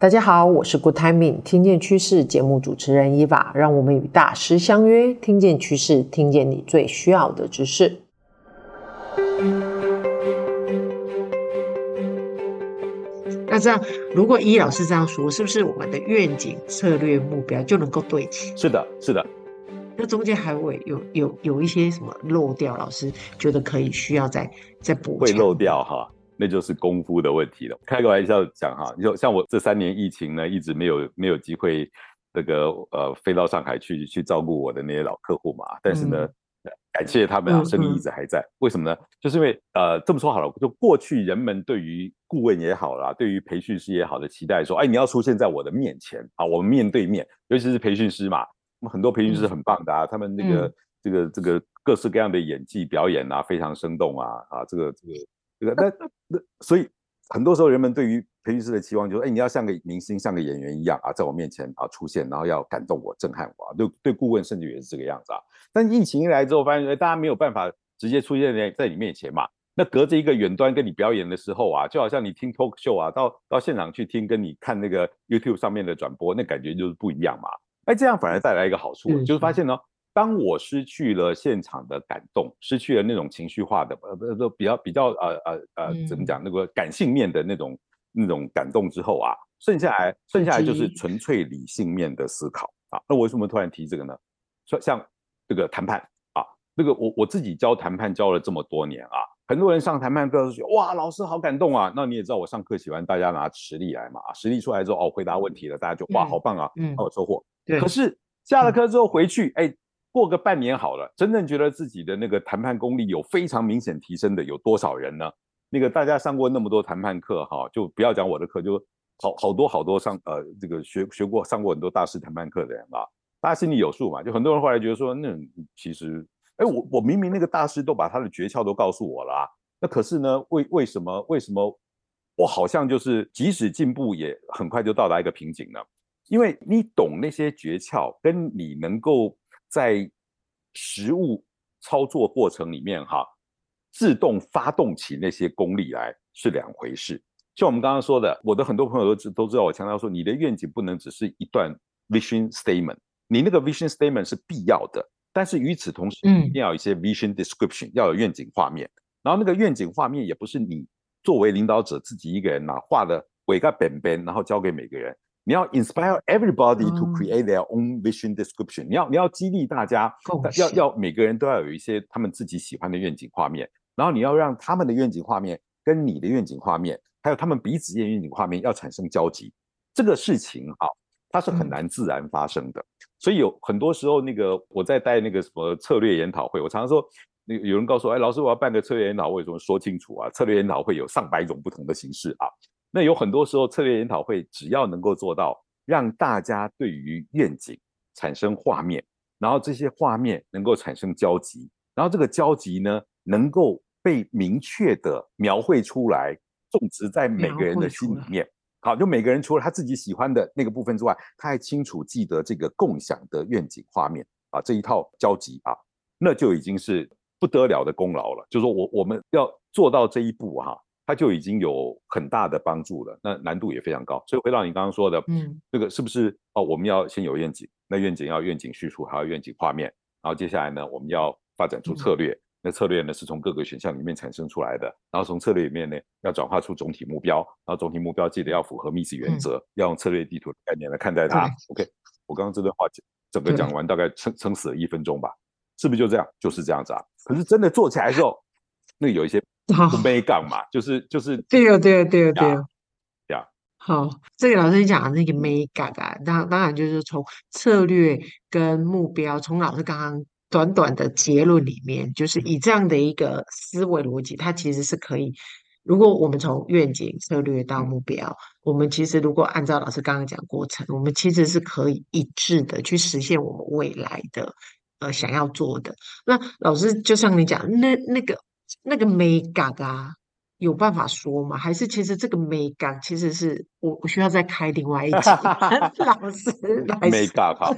大家好，我是 Good Timing，听见趋势节目主持人伊娃，让我们与大师相约，听见趋势，听见你最需要的知识。那这样，如果伊老师这样说，是不是我们的愿景、策略、目标就能够对齐？是的，是的。那中间还会有有有一些什么漏掉？老师觉得可以需要再再补？会漏掉哈。那就是功夫的问题了。开个玩笑讲哈，就像我这三年疫情呢，一直没有没有机会这个呃飞到上海去去照顾我的那些老客户嘛。但是呢，嗯、感谢他们啊，生意一直还在。为什么呢？就是因为呃这么说好了，就过去人们对于顾问也好啦，对于培训师也好的期待说，哎，你要出现在我的面前啊，我们面对面，尤其是培训师嘛，很多培训师很棒的啊，嗯、他们那个、嗯、这个这个各式各样的演技表演啊，非常生动啊啊，这个这个。这个那那所以很多时候人们对于培训师的期望就是，哎，你要像个明星，像个演员一样啊，在我面前啊出现，然后要感动我、震撼我。啊对对，顾问甚至也是这个样子啊。但疫情一来之后，发现哎，大家没有办法直接出现在在你面前嘛。那隔着一个远端跟你表演的时候啊，就好像你听 talk show 啊，到到现场去听，跟你看那个 YouTube 上面的转播，那感觉就是不一样嘛。哎，这样反而带来一个好处，嗯、就是发现呢。当我失去了现场的感动，失去了那种情绪化的，呃，不，都比较比较，呃呃呃，怎么讲？那个感性面的那种那种感动之后啊，剩下来剩下来就是纯粹理性面的思考啊。那我为什么突然提这个呢？说像这个谈判啊，那个我我自己教谈判教了这么多年啊，很多人上谈判课都说哇，老师好感动啊。那你也知道，我上课喜欢大家拿实力来嘛，实力出来之后哦，回答问题了，大家就哇，好棒啊，嗯，好有收获。可是下了课之后回去，哎。过个半年好了，真正觉得自己的那个谈判功力有非常明显提升的有多少人呢？那个大家上过那么多谈判课哈，就不要讲我的课，就好好多好多上呃这个学学过上过很多大师谈判课的人啊，大家心里有数嘛。就很多人后来觉得说，那其实哎我我明明那个大师都把他的诀窍都告诉我了啊，那可是呢为为什么为什么我好像就是即使进步也很快就到达一个瓶颈呢？因为你懂那些诀窍，跟你能够。在实物操作过程里面，哈，自动发动起那些功力来是两回事。像我们刚刚说的，我的很多朋友都知都知道，我强调说，你的愿景不能只是一段 vision statement，你那个 vision statement 是必要的，但是与此同时，一定要有一些 vision description，、嗯、要有愿景画面。然后那个愿景画面也不是你作为领导者自己一个人呐画的，伟个本本，然后交给每个人。你要 inspire everybody to create their own vision description、嗯。你要你要激励大家，要要每个人都要有一些他们自己喜欢的愿景画面，然后你要让他们的愿景画面跟你的愿景画面，还有他们彼此间愿景画面要产生交集。这个事情啊，它是很难自然发生的。嗯、所以有很多时候，那个我在带那个什么策略研讨会，我常常说，那有人告诉我，哎，老师，我要办个策略研讨会，怎么说清楚啊？策略研讨会有上百种不同的形式啊。那有很多时候，策略研讨会只要能够做到让大家对于愿景产生画面，然后这些画面能够产生交集，然后这个交集呢能够被明确的描绘出来，种植在每个人的心里面。好，就每个人除了他自己喜欢的那个部分之外，他还清楚记得这个共享的愿景画面啊，这一套交集啊，那就已经是不得了的功劳了。就是说我我们要做到这一步哈、啊。它就已经有很大的帮助了，那难度也非常高。所以回到你刚刚说的，嗯，这个是不是哦？我们要先有愿景，那愿景要愿景叙述，还要愿景画面，然后接下来呢，我们要发展出策略。嗯、那策略呢，是从各个选项里面产生出来的，然后从策略里面呢，要转化出总体目标，然后总体目标记得要符合 MIS 原则，嗯、要用策略地图的概念来看待它。OK，我刚刚这段话整个讲完，大概撑撑死了一分钟吧，是不是就这样？就是这样子啊。可是真的做起来的时候，那有一些。不没杠嘛，就是就是对哦对哦对哦对哦，对啊。好，这个老师讲的那个美感啊，当当然就是从策略跟目标，从老师刚刚短短的结论里面，就是以这样的一个思维逻辑，它其实是可以。如果我们从愿景、策略到目标，我们其实如果按照老师刚刚讲过程，我们其实是可以一致的去实现我们未来的呃想要做的。那老师就像你讲，那那个。那个美感啊，有办法说吗？还是其实这个美感其实是我我需要再开另外一集？老师，眉角好，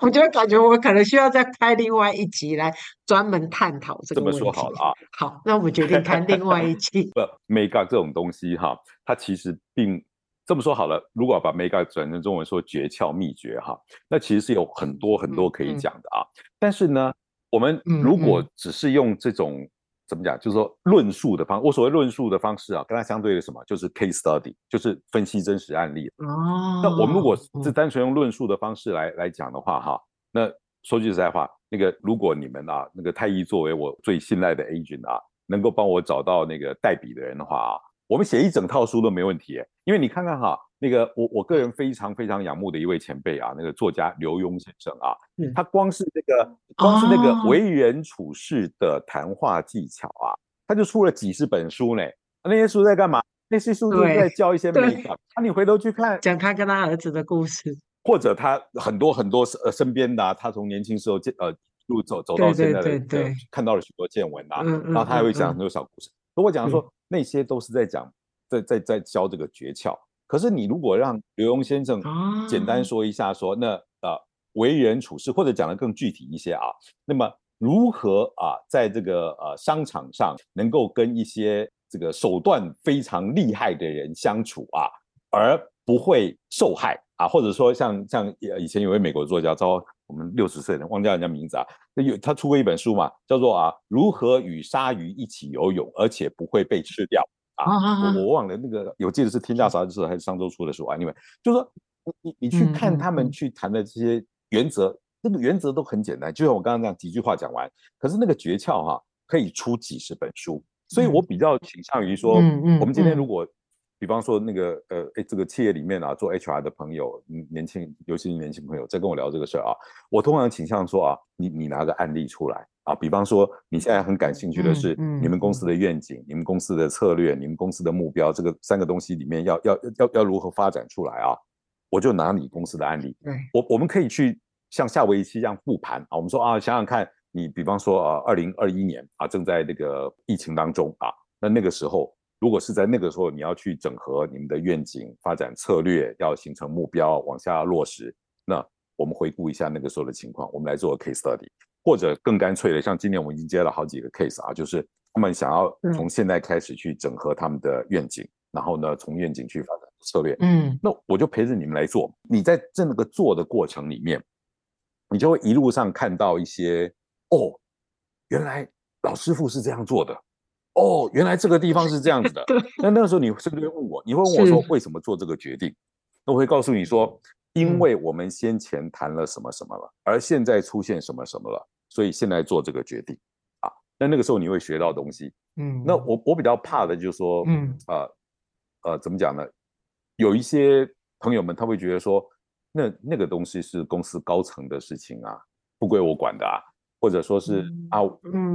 我就感觉我可能需要再开另外一集来专门探讨这个问题。这么说好了啊，好，那我们决定开另外一集。不，美感这种东西哈，它其实并这么说好了，如果把 Mega 转成中文说诀窍秘诀哈，那其实是有很多很多可以讲的啊。嗯、但是呢，我们如果只是用这种、嗯、怎么讲，就是说论述的方，我所谓论述的方式啊，跟它相对的什么，就是 case study，就是分析真实案例。哦。那我们如果是单纯用论述的方式来来讲的话哈，那说句实在话，那个如果你们啊，那个太医作为我最信赖的 agent 啊，能够帮我找到那个代笔的人的话啊。我们写一整套书都没问题，因为你看看哈，那个我我个人非常非常仰慕的一位前辈啊，那个作家刘墉先生啊，他光是那个光是那个为人处事的谈话技巧啊，他就出了几十本书呢。那些书在干嘛？那些书都在教一些美感。那你回头去看，讲他跟他儿子的故事，或者他很多很多呃身边的，他从年轻时候见呃路走走到现在的，看到了许多见闻啊，然后他还会讲很多小故事。如果讲说。那些都是在讲，在在在教这个诀窍。可是你如果让刘墉先生简单说一下说，说那呃为人处事，或者讲得更具体一些啊，那么如何啊在这个呃商场上能够跟一些这个手段非常厉害的人相处啊，而不会受害啊，或者说像像以前有位美国作家叫我们六十岁的忘掉人家名字啊，那有他出过一本书嘛，叫做啊如何与鲨鱼一起游泳，而且不会被吃掉啊，啊我我忘了那个，有记得是天下杂志还是上周出的书啊？因为就是说你你你去看他们去谈的这些原则，嗯嗯、那个原则都很简单，就像我刚刚这样几句话讲完，可是那个诀窍哈、啊、可以出几十本书，所以我比较倾向于说，嗯嗯、我们今天如果。比方说那个呃，哎，这个企业里面啊，做 HR 的朋友，年轻，尤其是年轻朋友，在跟我聊这个事儿啊，我通常倾向说啊，你你拿个案例出来啊，比方说你现在很感兴趣的是你们公司的愿景、你们公司的策略、你们公司的目标，这个三个东西里面要要要要如何发展出来啊？我就拿你公司的案例，我我们可以去像下围棋一样复盘啊，我们说啊，想想看你，比方说啊，二零二一年啊，正在那个疫情当中啊，那那个时候。如果是在那个时候，你要去整合你们的愿景、发展策略，要形成目标，往下落实，那我们回顾一下那个时候的情况，我们来做个 case study，或者更干脆的，像今年我们已经接了好几个 case 啊，就是他们想要从现在开始去整合他们的愿景，嗯、然后呢，从愿景去发展策略，嗯，那我就陪着你们来做。你在这个做的过程里面，你就会一路上看到一些，哦，原来老师傅是这样做的。哦，原来这个地方是这样子的。对。那那个时候你是不是会问我？你会问我说为什么做这个决定？那我会告诉你说，因为我们先前谈了什么什么了，而现在出现什么什么了，所以现在做这个决定。啊，那那个时候你会学到东西。嗯。那我我比较怕的就是说，嗯，呃，呃，怎么讲呢？有一些朋友们他会觉得说，那那个东西是公司高层的事情啊，不归我管的啊，或者说是啊，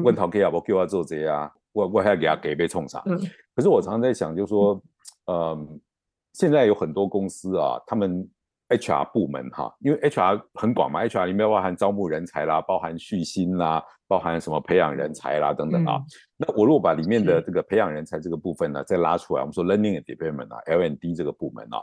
问陶 K 啊，我 Q 啊做这些啊。我我还要给他给杯冲茶，可是我常常在想，就是说，嗯、呃，现在有很多公司啊，他们 HR 部门哈，因为 HR 很广嘛，HR 里面包含招募人才啦，包含续薪啦，包含什么培养人才啦等等啊。嗯、那我如果把里面的这个培养人才这个部分呢，再拉出来，我们说 Learning and Development 啊，L&D 这个部门啊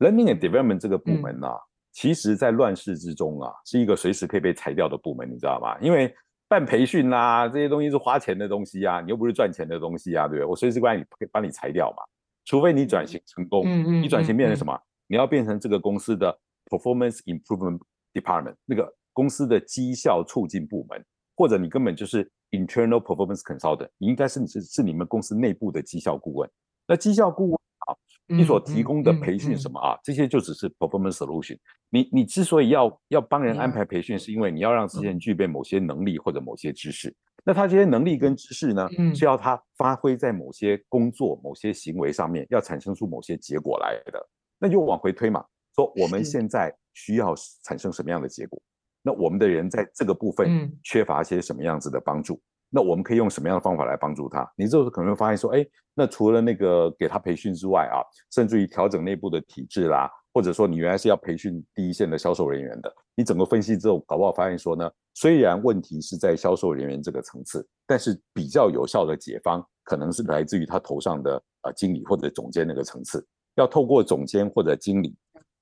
，Learning and Development 这个部门啊，嗯、其实在乱世之中啊，是一个随时可以被裁掉的部门，你知道吗？因为办培训啦，这些东西是花钱的东西啊，你又不是赚钱的东西啊，对不对？我随时把你把你裁掉嘛，除非你转型成功，嗯嗯，你转型变成什么？你要变成这个公司的 performance improvement department，那个公司的绩效促进部门，或者你根本就是 internal performance consultant，你应该是你是是你们公司内部的绩效顾问，那绩效顾问啊。你所提供的培训什么啊？这些就只是 performance solution。你你之所以要要帮人安排培训，是因为你要让这些人具备某些能力或者某些知识。那他这些能力跟知识呢，是要他发挥在某些工作、某些行为上面，要产生出某些结果来的。那就往回推嘛，说我们现在需要产生什么样的结果？那我们的人在这个部分缺乏一些什么样子的帮助？那我们可以用什么样的方法来帮助他？你这时候可能会发现说，哎，那除了那个给他培训之外啊，甚至于调整内部的体制啦，或者说你原来是要培训第一线的销售人员的，你整个分析之后，搞不好发现说呢，虽然问题是在销售人员这个层次，但是比较有效的解方可能是来自于他头上的呃经理或者总监那个层次，要透过总监或者经理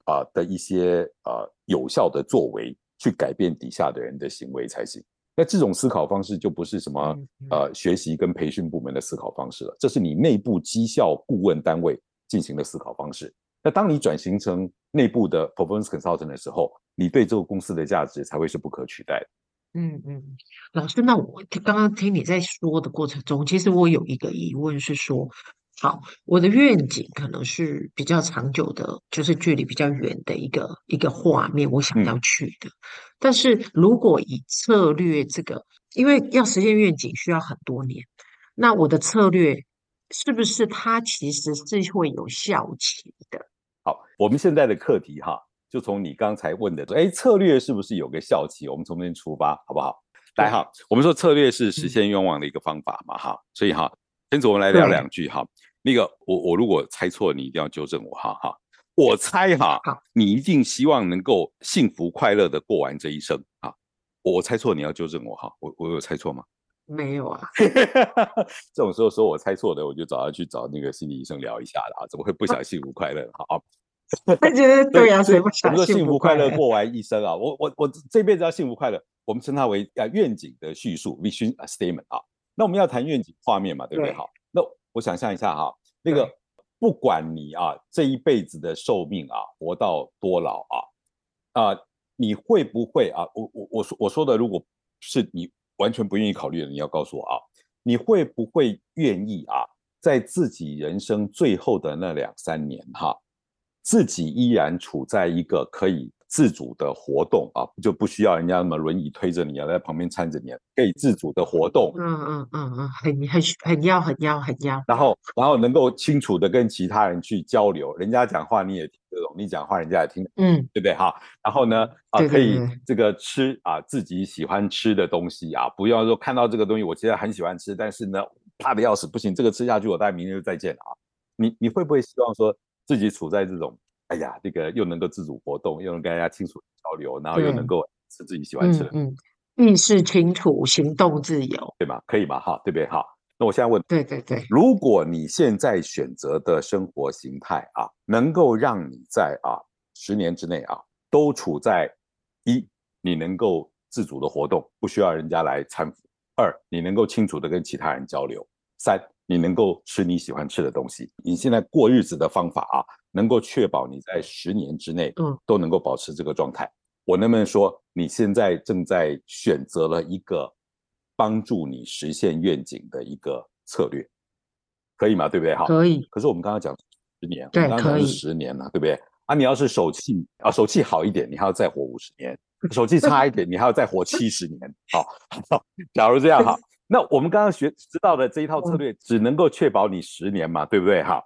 啊、呃、的一些呃有效的作为去改变底下的人的行为才行。那这种思考方式就不是什么呃学习跟培训部门的思考方式了，这是你内部绩效顾问单位进行的思考方式。那当你转型成内部的 performance consultant 的时候，你对这个公司的价值才会是不可取代的。嗯嗯，老师，那我刚刚听你在说的过程中，其实我有一个疑问是说，好，我的愿景可能是比较长久的，就是距离比较远的一个一个画面，我想要去的。嗯、但是如果以策略这个，因为要实现愿景需要很多年，那我的策略是不是它其实是会有效期的？好，我们现在的课题哈。就从你刚才问的，哎，策略是不是有个效期？我们从这边出发，好不好？来哈，我们说策略是实现愿望的一个方法嘛，哈、嗯，所以哈，先我们来聊两句哈。那个，我我如果猜错，你一定要纠正我哈哈。我猜哈，你一定希望能够幸福快乐的过完这一生啊。我猜错，你要纠正我哈。我我有猜错吗？没有啊。这种时候说我猜错的，我就找他去找那个心理医生聊一下了啊。怎么会不想幸福快乐？好。他觉得对呀，谁不想幸福快乐？我们说幸福快乐过完一生啊，我我我这辈子要幸福快乐，我们称它为啊愿景的叙述 （vision statement） 啊。那我们要谈愿景画面嘛，对不对？好，那我想象一下哈，那个不管你啊这一辈子的寿命啊活到多老啊啊，你会不会啊？我我我说我说的，如果是你完全不愿意考虑的，你要告诉我啊，你会不会愿意啊，在自己人生最后的那两三年哈？自己依然处在一个可以自主的活动啊，就不需要人家那么轮椅推着你啊，在旁边搀着你，可以自主的活动。嗯嗯嗯嗯，很很很要很要很要。然后然后能够清楚的跟其他人去交流，人家讲话你也听得懂，你讲话人家也听得懂，嗯，对不对哈？然后呢啊，可以这个吃啊自己喜欢吃的东西啊，不要说看到这个东西我其实很喜欢吃，但是呢怕的要死，不行，这个吃下去我大概明天就再见了啊。你你会不会希望说？自己处在这种，哎呀，这个又能够自主活动，又能跟大家清楚交流，然后又能够吃自己喜欢吃的，嗯，嗯，意识清楚，行动自由，对吗？可以吗？哈，对不对？哈，那我现在问，对对对，如果你现在选择的生活形态啊，能够让你在啊十年之内啊，都处在一，你能够自主的活动，不需要人家来搀扶；二，你能够清楚的跟其他人交流；三。你能够吃你喜欢吃的东西，你现在过日子的方法啊，能够确保你在十年之内，嗯，都能够保持这个状态。我能不能说，你现在正在选择了一个帮助你实现愿景的一个策略，可以吗？对不对？好，可以。可是我们刚刚讲十年，对，刚刚讲是十年了，对不对？啊，你要是手气啊，手气好一点，你还要再活五十年；手气差一点，你还要再活七十年。好，好，假如这样哈。那我们刚刚学知道的这一套策略，只能够确保你十年嘛，对不对？哈，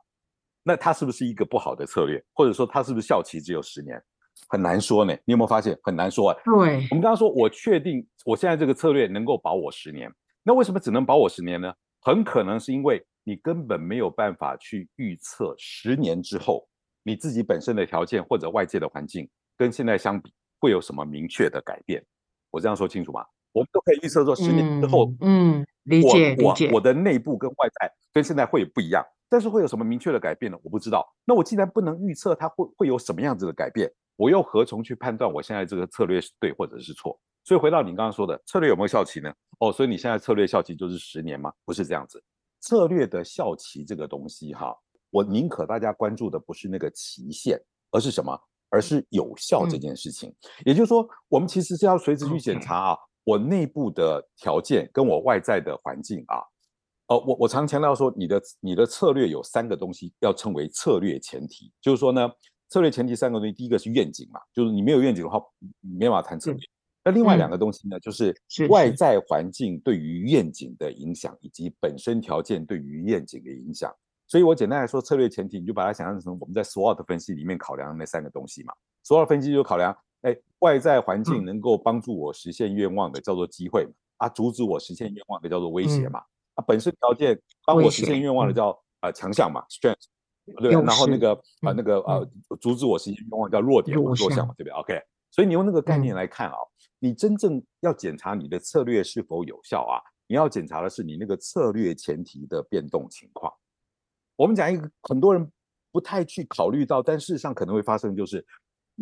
那它是不是一个不好的策略？或者说它是不是效期只有十年？很难说呢。你有没有发现很难说啊？对，我们刚刚说，我确定我现在这个策略能够保我十年，那为什么只能保我十年呢？很可能是因为你根本没有办法去预测十年之后你自己本身的条件或者外界的环境跟现在相比会有什么明确的改变。我这样说清楚吗？我们都可以预测说，十年之后，嗯，理解理解，我我的内部跟外在跟现在会有不一样，但是会有什么明确的改变呢？我不知道。那我既然不能预测它会会有什么样子的改变，我又何从去判断我现在这个策略是对或者是错？所以回到你刚刚说的，策略有没有效期呢？哦，所以你现在策略效期就是十年吗？不是这样子，策略的效期这个东西哈，我宁可大家关注的不是那个期限，而是什么？而是有效这件事情。嗯、也就是说，我们其实是要随时去检查啊。我内部的条件跟我外在的环境啊，呃，我我常强调说，你的你的策略有三个东西要称为策略前提，就是说呢，策略前提三个东西，第一个是愿景嘛，就是你没有愿景的话，你没办法谈策略。那另外两个东西呢，嗯、就是外在环境对于愿景的影响，以及本身条件对于愿景的影响。所以我简单来说，策略前提你就把它想象成我们在 SWOT 分析里面考量的那三个东西嘛，SWOT 分析就考量。哎，外在环境能够帮助我实现愿望的叫做机会嘛，啊，阻止我实现愿望的叫做威胁嘛，啊，本身条件帮我实现愿望的叫啊强项嘛，strength，对，然后那个啊那个啊阻止我实现愿望叫弱点嘛，弱项嘛，对不对？OK，所以你用那个概念来看啊，你真正要检查你的策略是否有效啊，你要检查的是你那个策略前提的变动情况。我们讲一个很多人不太去考虑到，但事实上可能会发生就是。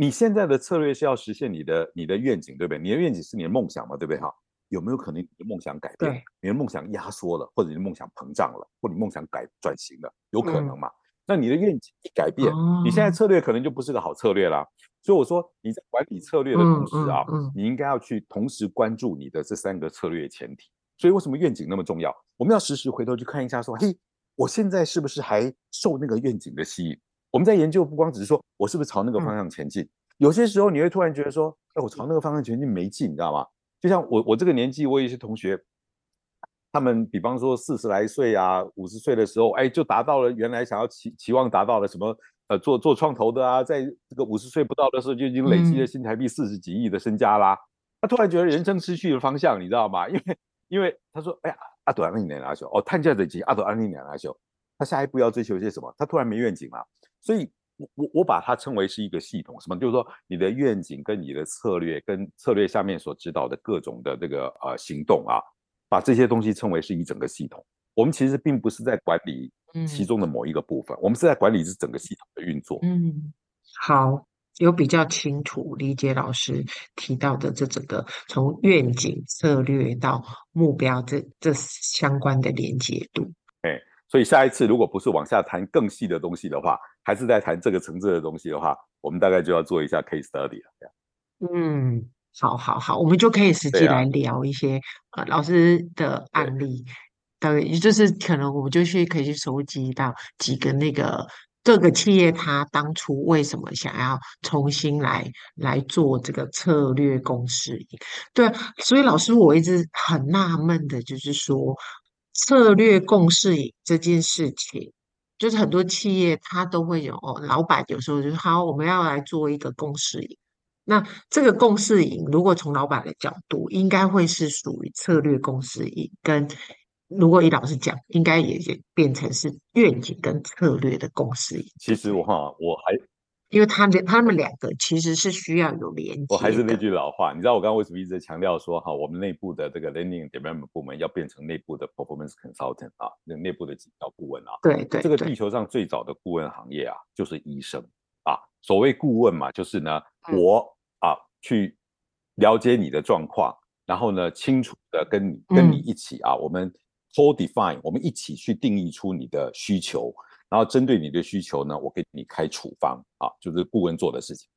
你现在的策略是要实现你的你的愿景，对不对？你的愿景是你的梦想嘛，对不对？哈，有没有可能你的梦想改变？你的梦想压缩了，或者你的梦想膨胀了，或者你梦想改转型了，有可能嘛？嗯、那你的愿景一改变，哦、你现在策略可能就不是个好策略啦。所以我说你在管理策略的同时啊，嗯嗯嗯、你应该要去同时关注你的这三个策略前提。所以为什么愿景那么重要？我们要时时回头去看一下，说，嘿，我现在是不是还受那个愿景的吸引？我们在研究不光只是说我是不是朝那个方向前进，嗯、有些时候你会突然觉得说，哎，我朝那个方向前进没劲，你知道吗？就像我我这个年纪，我有一些同学，他们比方说四十来岁啊，五十岁的时候，哎，就达到了原来想要期期望达到了什么，呃，做做创投的啊，在这个五十岁不到的时候就已经累积了新台币四十几亿的身家啦。他、嗯、突然觉得人生失去了方向，你知道吗？因为因为他说，哎呀，阿朵安利年拿秀哦，探价的级阿朵安利年拿秀，他下一步要追求些什么？他突然没愿景了，所以。我我我把它称为是一个系统，什么？就是说你的愿景跟你的策略，跟策略下面所指导的各种的这个呃行动啊，把这些东西称为是一整个系统。我们其实并不是在管理其中的某一个部分，嗯、我们是在管理是整个系统的运作。嗯，好，有比较清楚理解老师提到的这整个从愿景、策略到目标这这相关的连接度。哎。所以下一次如果不是往下谈更细的东西的话，还是在谈这个层次的东西的话，我们大概就要做一下 case study 了。嗯，好好好，我们就可以实际来聊一些、啊、呃老师的案例，对，就是可能我们就去可以去收集到几个那个各个企业他当初为什么想要重新来来做这个策略公司。对，所以老师我一直很纳闷的就是说。策略共识营这件事情，就是很多企业它都会有哦，老板有时候就是好，我们要来做一个共识营。那这个共识营，如果从老板的角度，应该会是属于策略共识营，跟如果以老师讲，应该也也变成是愿景跟策略的共识营。其实我哈，我还。因为他们他们两个其实是需要有连接。我还是那句老话，你知道我刚刚为什么一直在强调说哈，我们内部的这个 learning development 部门要变成内部的 performance consultant 啊，那内部的绩效顾问啊。对对。这个地球上最早的顾问行业啊，就是医生啊。所谓顾问嘛，就是呢，我啊去了解你的状况，然后呢，清楚的跟你跟你一起啊，我们 co-define，我们一起去定义出你的需求。然后针对你的需求呢，我给你开处方啊，就是顾问做的事情。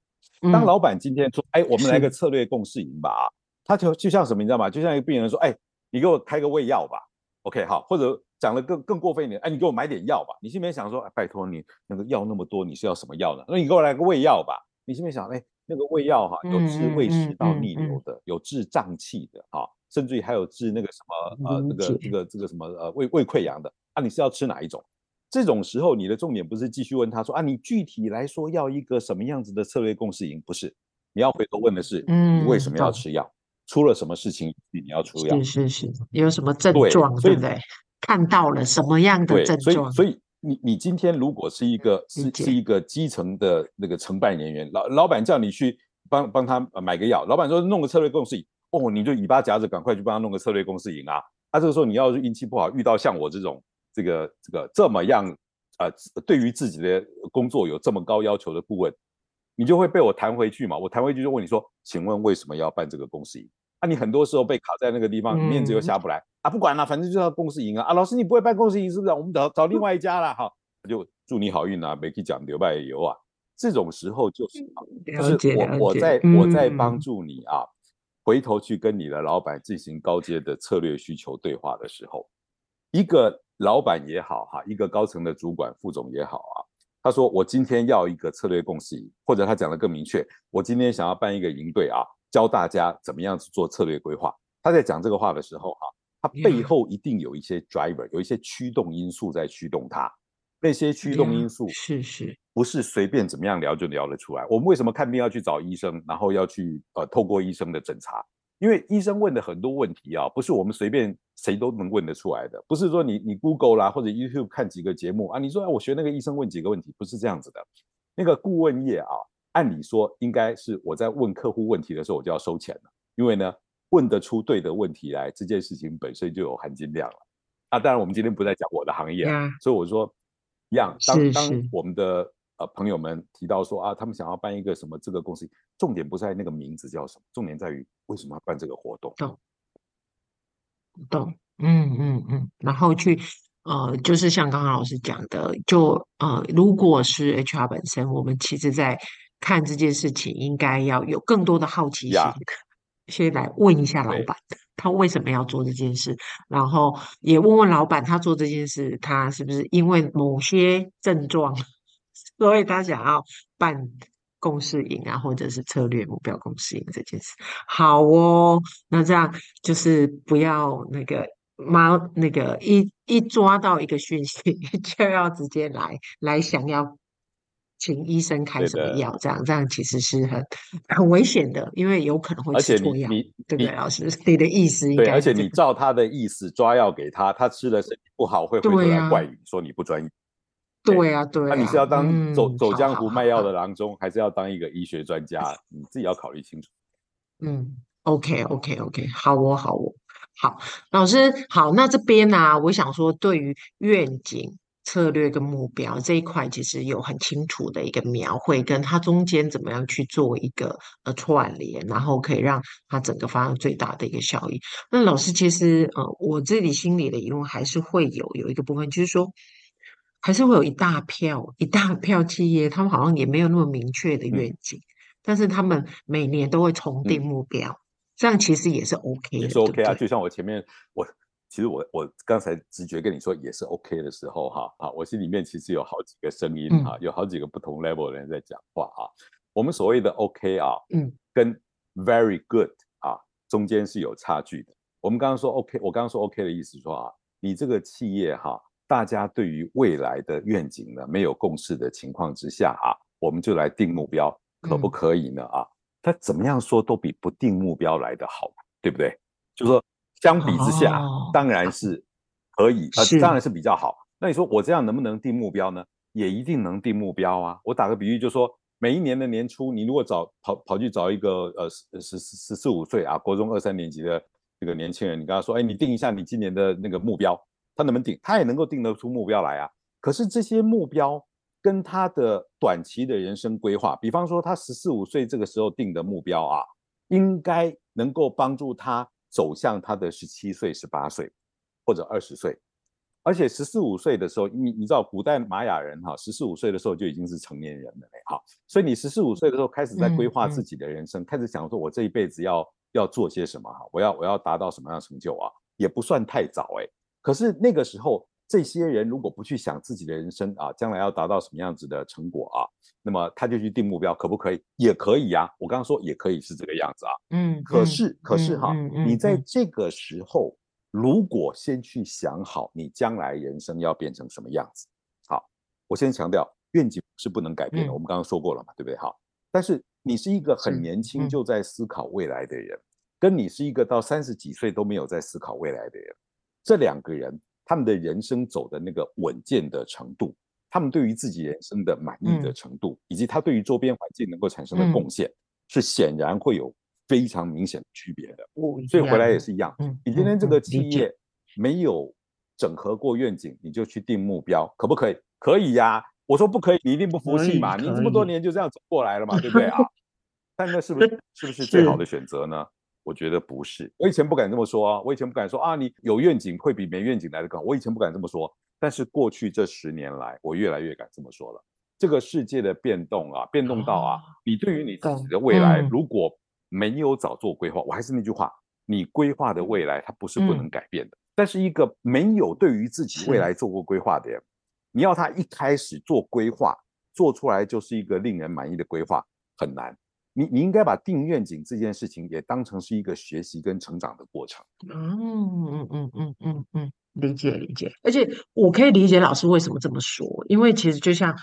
当老板今天说，哎，我们来个策略共识营吧啊，他就就像什么，你知道吗？就像一个病人说，哎，你给我开个胃药吧，OK，好，或者讲的更更过分一点，哎，你给我买点药吧。你心里面想说，哎，拜托你那个药那么多，你是要什么药呢？那你给我来个胃药吧。你心里面想，哎，那个胃药哈，有治胃食道逆流的，有治胀气的，哈，甚至于还有治那个什么呃，那个这个这个什么呃胃胃溃疡的啊，你是要吃哪一种？这种时候，你的重点不是继续问他说啊，你具体来说要一个什么样子的策略共识营？不是，你要回头问的是，嗯，你为什么要吃药？嗯、出了什么事情你要出药？是是是，有什么症状？对不对？看到了什么样的症状？所以，所以你你今天如果是一个是是一个基层的那个承办人员，老老板叫你去帮帮他买个药，老板说弄个策略共识营，哦，你就尾巴夹着赶快去帮他弄个策略共识营啊！他、啊、这个时候你要是运气不好，遇到像我这种。这个这个这么样啊、呃，对于自己的工作有这么高要求的顾问，你就会被我弹回去嘛？我弹回去就问你说，请问为什么要办这个公司营？啊，你很多时候被卡在那个地方，面子又下不来、嗯、啊！不管了，反正就要公司营啊！啊，老师你不会办公司营是不是？我们找找另外一家了哈，就祝你好运啊，没去讲留拜油啊！这种时候就是，就是我我在我在帮助你啊，回头去跟你的老板进行高阶的策略需求对话的时候，一个。老板也好哈，一个高层的主管、副总也好啊，他说我今天要一个策略共识营，或者他讲的更明确，我今天想要办一个营队啊，教大家怎么样子做策略规划。他在讲这个话的时候哈，他背后一定有一些 driver，有一些驱动因素在驱动他。那些驱动因素是是，不是随便怎么样聊就聊得出来。我们为什么看病要去找医生，然后要去呃透过医生的诊查？因为医生问的很多问题啊，不是我们随便谁都能问得出来的。不是说你你 Google 啦或者 YouTube 看几个节目啊，你说哎我学那个医生问几个问题，不是这样子的。那个顾问业啊，按理说应该是我在问客户问题的时候我就要收钱了，因为呢问得出对的问题来，这件事情本身就有含金量了。啊，当然我们今天不在讲我的行业啊，所以我说一样，当当我们的。呃，朋友们提到说啊，他们想要办一个什么这个公司，重点不在那个名字叫什么，重点在于为什么要办这个活动。懂，懂，嗯嗯嗯，然后去呃，就是像刚刚老师讲的，就呃，如果是 HR 本身，我们其实在看这件事情，应该要有更多的好奇心.先来问一下老板，他为什么要做这件事，然后也问问老板，他做这件事，他是不是因为某些症状，所以他想要办共识营啊，或者是策略目标共识营这件事。好哦，那这样就是不要那个。妈，那个一一抓到一个讯息，就要直接来来想要请医生开什么药，这样这样其实是很很危险的，因为有可能会吃错药，对不对？老师，你的意思应该？对，而且你照他的意思抓药给他，他吃了身体不好，会回头来怪你说你不专业。对啊，对啊。那你是要当走走江湖卖药的郎中，还是要当一个医学专家？你自己要考虑清楚。嗯，OK，OK，OK，好哦，好哦。好，老师好。那这边呢、啊，我想说，对于愿景、策略跟目标这一块，其实有很清楚的一个描绘，跟它中间怎么样去做一个呃串联，然后可以让它整个发生最大的一个效益。那老师，其实呃，我自己心里的疑问还是会有有一个部分，就是说，还是会有一大票一大票企业，他们好像也没有那么明确的愿景，嗯、但是他们每年都会重定目标。嗯这样其实也是 OK 的，也是 OK 啊。对对，就像我前面，我其实我我刚才直觉跟你说也是 OK 的时候，哈啊，我心里面其实有好几个声音哈，嗯、有好几个不同 level 的人在讲话啊。我们所谓的 OK 啊，嗯，跟 Very Good 啊中间是有差距的。我们刚刚说 OK，我刚刚说 OK 的意思说啊，你这个企业哈，大家对于未来的愿景呢没有共识的情况之下啊，我们就来定目标，可不可以呢？啊？他怎么样说都比不定目标来的好，对不对？就是说，相比之下，哦、当然是可以，啊，当然是比较好。那你说我这样能不能定目标呢？也一定能定目标啊。我打个比喻，就是说，每一年的年初，你如果找跑跑去找一个呃十十十四五岁啊，国中二三年级的这个年轻人，你跟他说，哎，你定一下你今年的那个目标，他能不能定？他也能够定得出目标来啊。可是这些目标。跟他的短期的人生规划，比方说他十四五岁这个时候定的目标啊，应该能够帮助他走向他的十七岁、十八岁或者二十岁。而且十四五岁的时候，你你知道古代玛雅人哈，十四五岁的时候就已经是成年人了嘞，好。所以你十四五岁的时候开始在规划自己的人生，嗯嗯、开始想说我这一辈子要要做些什么哈，我要我要达到什么样的成就啊，也不算太早哎。可是那个时候。这些人如果不去想自己的人生啊，将来要达到什么样子的成果啊，那么他就去定目标，可不可以？也可以呀、啊。我刚刚说也可以是这个样子啊。嗯。可是，嗯、可是哈，你在这个时候，如果先去想好你将来人生要变成什么样子，好，我先强调，愿景是不能改变的。嗯、我们刚刚说过了嘛，对不对？好，但是你是一个很年轻就在思考未来的人，嗯、跟你是一个到三十几岁都没有在思考未来的人，这两个人。他们的人生走的那个稳健的程度，他们对于自己人生的满意的程度，嗯、以及他对于周边环境能够产生的贡献，嗯、是显然会有非常明显的区别的。嗯、所以回来也是一样，嗯、你今天这个企业没有整合过愿景，你就去定目标，可不可以？可以呀、啊。我说不可以，你一定不服气嘛？你这么多年就这样走过来了嘛，对不对啊？但那是不是是不是最好的选择呢？我觉得不是，我以前不敢这么说啊，我以前不敢说啊，你有愿景会比没愿景来的更好。我以前不敢这么说，但是过去这十年来，我越来越敢这么说了。这个世界的变动啊，变动到啊，你对于你自己的未来如果没有早做规划，我还是那句话，你规划的未来它不是不能改变的。但是一个没有对于自己未来做过规划的人，你要他一开始做规划，做出来就是一个令人满意的规划，很难。你你应该把定愿景这件事情也当成是一个学习跟成长的过程。嗯嗯嗯嗯嗯嗯，理解理解。而且我可以理解老师为什么这么说，因为其实就像，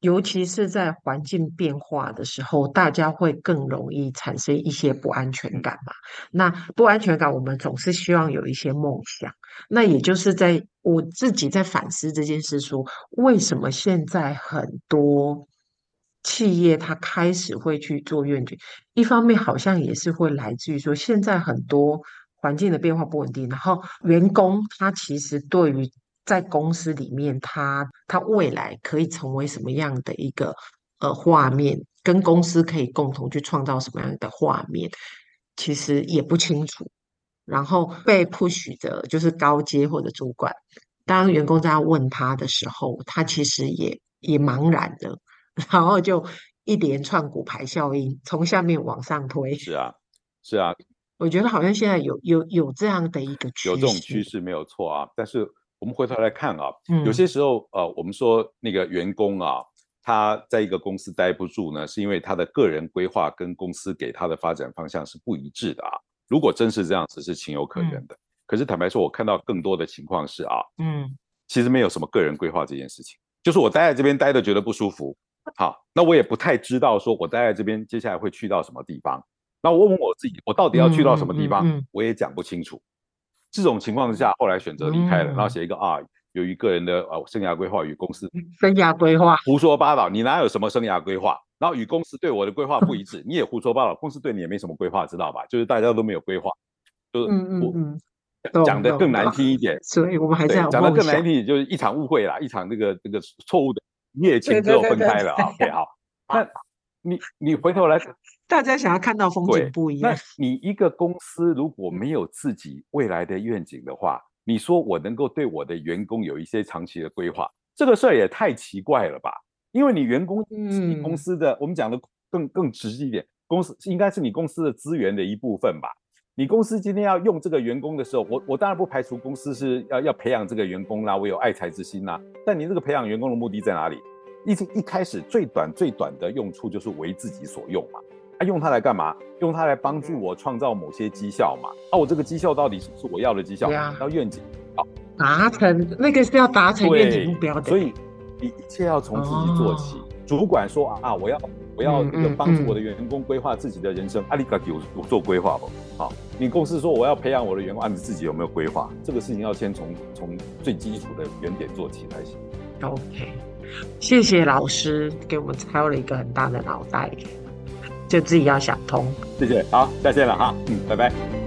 尤其是在环境变化的时候，大家会更容易产生一些不安全感嘛。那不安全感，我们总是希望有一些梦想。那也就是在我自己在反思这件事，说为什么现在很多。企业它开始会去做愿景，一方面好像也是会来自于说，现在很多环境的变化不稳定，然后员工他其实对于在公司里面他他未来可以成为什么样的一个呃画面，跟公司可以共同去创造什么样的画面，其实也不清楚，然后被 push 的就是高阶或者主管。当员工在问他的时候，他其实也也茫然的，然后就一连串骨牌效应从下面往上推。是啊，是啊，我觉得好像现在有有有这样的一个趋势，有这种趋势没有错啊。但是我们回头来看啊，嗯、有些时候呃，我们说那个员工啊。他在一个公司待不住呢，是因为他的个人规划跟公司给他的发展方向是不一致的啊。如果真是这样子，是情有可原的。嗯、可是坦白说，我看到更多的情况是啊，嗯，其实没有什么个人规划这件事情，就是我待在这边待的觉得不舒服，好，那我也不太知道说我待在这边接下来会去到什么地方。那我问我自己，我到底要去到什么地方，嗯嗯嗯、我也讲不清楚。这种情况之下，后来选择离开了，嗯、然后写一个啊。由于个人的呃生涯规划与公司生涯规划胡说八道，你哪有什么生涯规划？然后与公司对我的规划不一致，你也胡说八道，公司对你也没什么规划，知道吧？就是大家都没有规划，就是嗯嗯嗯，讲的更难听一点，所以我们还是要讲的更难听一点，就是一场误会啦，一场这个这个错误的一夜情之后分开了啊。OK，好，那你你回头来，大家想要看到风景不一样。那你一个公司如果没有自己未来的愿景的话，你说我能够对我的员工有一些长期的规划，这个事儿也太奇怪了吧？因为你员工是你公司的，嗯、我们讲的更更直接一点，公司应该是你公司的资源的一部分吧？你公司今天要用这个员工的时候，我我当然不排除公司是要要培养这个员工啦，我有爱才之心啦。但你这个培养员工的目的在哪里？一一开始最短最短的用处就是为自己所用嘛。他、啊、用它来干嘛？用它来帮助我创造某些绩效嘛？啊，我这个绩效到底是不是我要的绩效？要、啊、愿景，好达成那个是要达成愿景目标的。所以你一切要从自己做起。哦、主管说啊，我要我要帮助我的员工规划自己的人生。阿里嘎有有做规划不？好，你公司说我要培养我的员工，啊，你自己有没有规划？这个事情要先从从最基础的原点做起才行。OK，谢谢老师给我们开了一个很大的脑袋。就自己要想通。谢谢，好，再见了哈，嗯，拜拜。